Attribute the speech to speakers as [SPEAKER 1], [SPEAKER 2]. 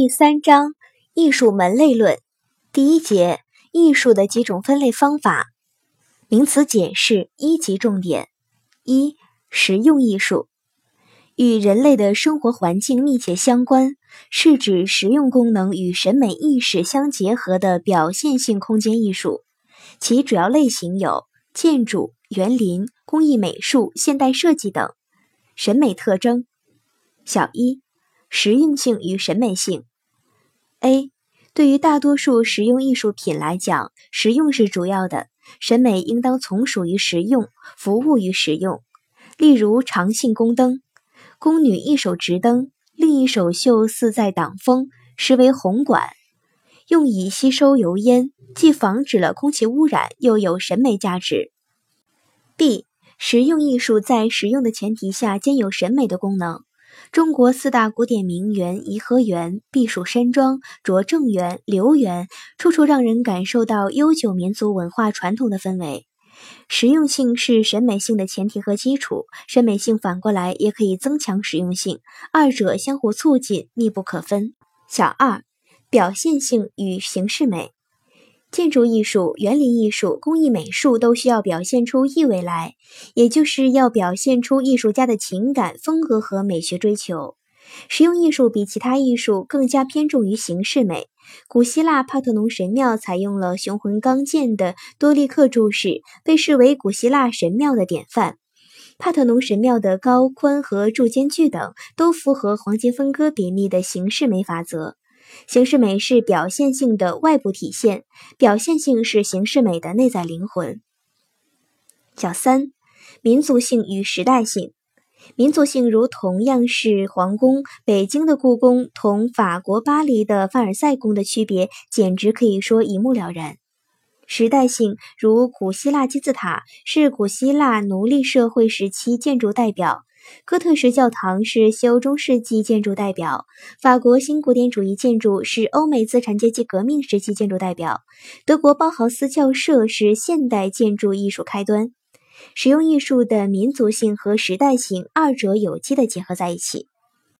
[SPEAKER 1] 第三章艺术门类论第一节艺术的几种分类方法。名词解释一级重点：一、实用艺术与人类的生活环境密切相关，是指实用功能与审美意识相结合的表现性空间艺术。其主要类型有建筑、园林、工艺美术、现代设计等。审美特征：小一。实用性与审美性。A，对于大多数实用艺术品来讲，实用是主要的，审美应当从属于实用，服务于实用。例如长信宫灯，宫女一手执灯，另一手绣似在挡风，实为红管，用以吸收油烟，既防止了空气污染，又有审美价值。B，实用艺术在实用的前提下兼有审美的功能。中国四大古典名园颐和园、避暑山庄、拙政园、留园，处处让人感受到悠久民族文化传统的氛围。实用性是审美性的前提和基础，审美性反过来也可以增强实用性，二者相互促进，密不可分。小二，表现性与形式美。建筑艺术、园林艺术、工艺美术都需要表现出意味来，也就是要表现出艺术家的情感、风格和美学追求。实用艺术比其他艺术更加偏重于形式美。古希腊帕特农神庙采用了雄浑刚健的多利克柱式，被视为古希腊神庙的典范。帕特农神庙的高宽和柱间距等都符合黄金分割比例的形式美法则。形式美是表现性的外部体现，表现性是形式美的内在灵魂。小三，民族性与时代性。民族性如同样是皇宫，北京的故宫同法国巴黎的凡尔赛宫的区别，简直可以说一目了然。时代性如古希腊金字塔是古希腊奴隶社会时期建筑代表。哥特式教堂是西欧中世纪建筑代表，法国新古典主义建筑是欧美资产阶级革命时期建筑代表，德国包豪斯教社是现代建筑艺术开端。使用艺术的民族性和时代性二者有机的结合在一起。